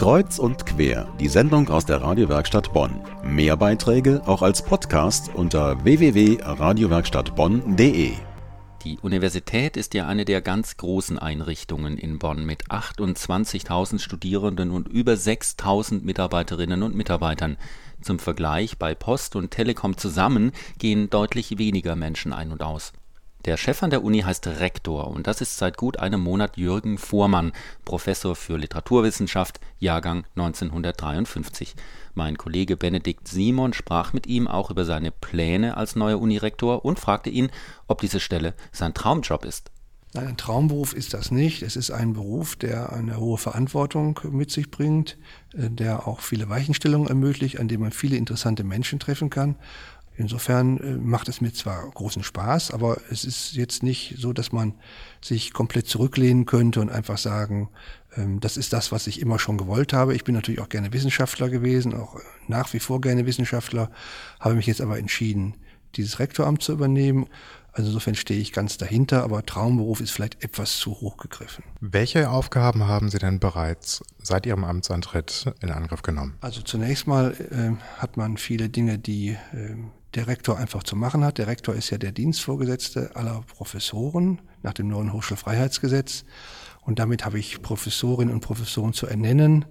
Kreuz und quer, die Sendung aus der Radiowerkstatt Bonn. Mehr Beiträge auch als Podcast unter www.radiowerkstattbonn.de. Die Universität ist ja eine der ganz großen Einrichtungen in Bonn mit 28.000 Studierenden und über 6.000 Mitarbeiterinnen und Mitarbeitern. Zum Vergleich, bei Post und Telekom zusammen gehen deutlich weniger Menschen ein und aus. Der Chef an der Uni heißt Rektor und das ist seit gut einem Monat Jürgen Vormann, Professor für Literaturwissenschaft, Jahrgang 1953. Mein Kollege Benedikt Simon sprach mit ihm auch über seine Pläne als neuer Unirektor und fragte ihn, ob diese Stelle sein Traumjob ist. Nein, ein Traumberuf ist das nicht. Es ist ein Beruf, der eine hohe Verantwortung mit sich bringt, äh, der auch viele Weichenstellungen ermöglicht, an dem man viele interessante Menschen treffen kann. Insofern äh, macht es mir zwar großen Spaß, aber es ist jetzt nicht so, dass man sich komplett zurücklehnen könnte und einfach sagen, ähm, das ist das, was ich immer schon gewollt habe. Ich bin natürlich auch gerne Wissenschaftler gewesen, auch nach wie vor gerne Wissenschaftler, habe mich jetzt aber entschieden, dieses Rektoramt zu übernehmen. Also insofern stehe ich ganz dahinter, aber Traumberuf ist vielleicht etwas zu hoch gegriffen. Welche Aufgaben haben Sie denn bereits seit Ihrem Amtsantritt in Angriff genommen? Also zunächst mal äh, hat man viele Dinge, die äh, der Rektor einfach zu machen hat. Der Rektor ist ja der Dienstvorgesetzte aller Professoren nach dem neuen Hochschulfreiheitsgesetz. Und damit habe ich Professorinnen und Professoren zu ernennen,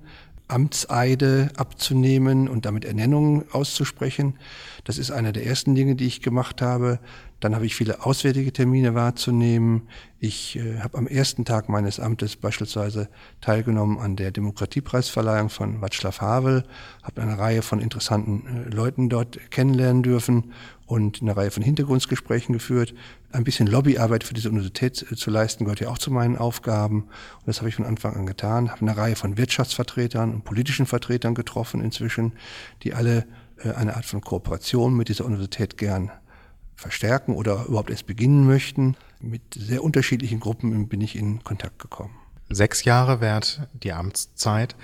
Amtseide abzunehmen und damit Ernennungen auszusprechen. Das ist einer der ersten Dinge, die ich gemacht habe. Dann habe ich viele auswärtige Termine wahrzunehmen. Ich äh, habe am ersten Tag meines Amtes beispielsweise teilgenommen an der Demokratiepreisverleihung von Václav Havel, habe eine Reihe von interessanten äh, Leuten dort kennenlernen dürfen und eine Reihe von Hintergrundgesprächen geführt. Ein bisschen Lobbyarbeit für diese Universität äh, zu leisten gehört ja auch zu meinen Aufgaben. Und das habe ich von Anfang an getan. Habe eine Reihe von Wirtschaftsvertretern und politischen Vertretern getroffen inzwischen, die alle äh, eine Art von Kooperation mit dieser Universität gern verstärken oder überhaupt erst beginnen möchten. Mit sehr unterschiedlichen Gruppen bin ich in Kontakt gekommen. Sechs Jahre währt die Amtszeit.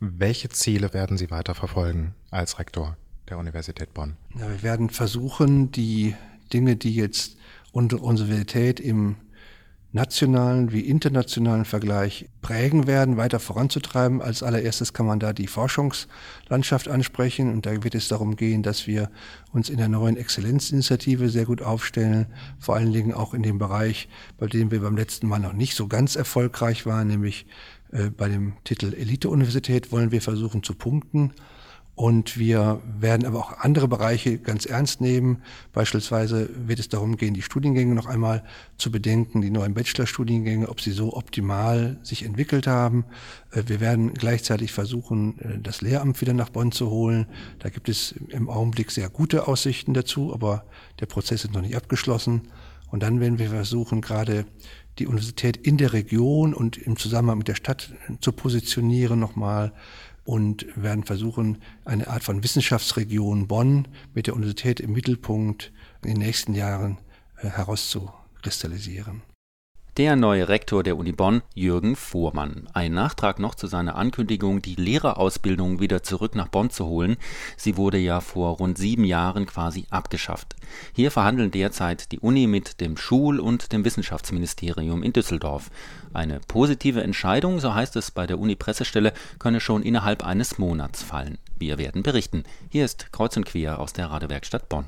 Welche Ziele werden Sie weiter verfolgen als Rektor der Universität Bonn? Ja, wir werden versuchen, die Dinge, die jetzt unsere Universität im nationalen wie internationalen Vergleich prägen werden, weiter voranzutreiben. Als allererstes kann man da die Forschungslandschaft ansprechen und da wird es darum gehen, dass wir uns in der neuen Exzellenzinitiative sehr gut aufstellen, vor allen Dingen auch in dem Bereich, bei dem wir beim letzten Mal noch nicht so ganz erfolgreich waren, nämlich äh, bei dem Titel Elite-Universität wollen wir versuchen zu punkten. Und wir werden aber auch andere Bereiche ganz ernst nehmen. Beispielsweise wird es darum gehen, die Studiengänge noch einmal zu bedenken, die neuen Bachelorstudiengänge, ob sie so optimal sich entwickelt haben. Äh, wir werden gleichzeitig versuchen, äh, das Lehramt wieder nach Bonn zu holen. Da gibt es im Augenblick sehr gute Aussichten dazu, aber der Prozess ist noch nicht abgeschlossen. Und dann werden wir versuchen, gerade die Universität in der Region und im Zusammenhang mit der Stadt zu positionieren nochmal und werden versuchen, eine Art von Wissenschaftsregion Bonn mit der Universität im Mittelpunkt in den nächsten Jahren äh, herauszukristallisieren. Der neue Rektor der Uni Bonn, Jürgen Fuhrmann. Ein Nachtrag noch zu seiner Ankündigung, die Lehrerausbildung wieder zurück nach Bonn zu holen. Sie wurde ja vor rund sieben Jahren quasi abgeschafft. Hier verhandeln derzeit die Uni mit dem Schul- und dem Wissenschaftsministerium in Düsseldorf. Eine positive Entscheidung, so heißt es bei der Uni-Pressestelle, könne schon innerhalb eines Monats fallen. Wir werden berichten. Hier ist Kreuz und Quer aus der Radewerkstatt Bonn.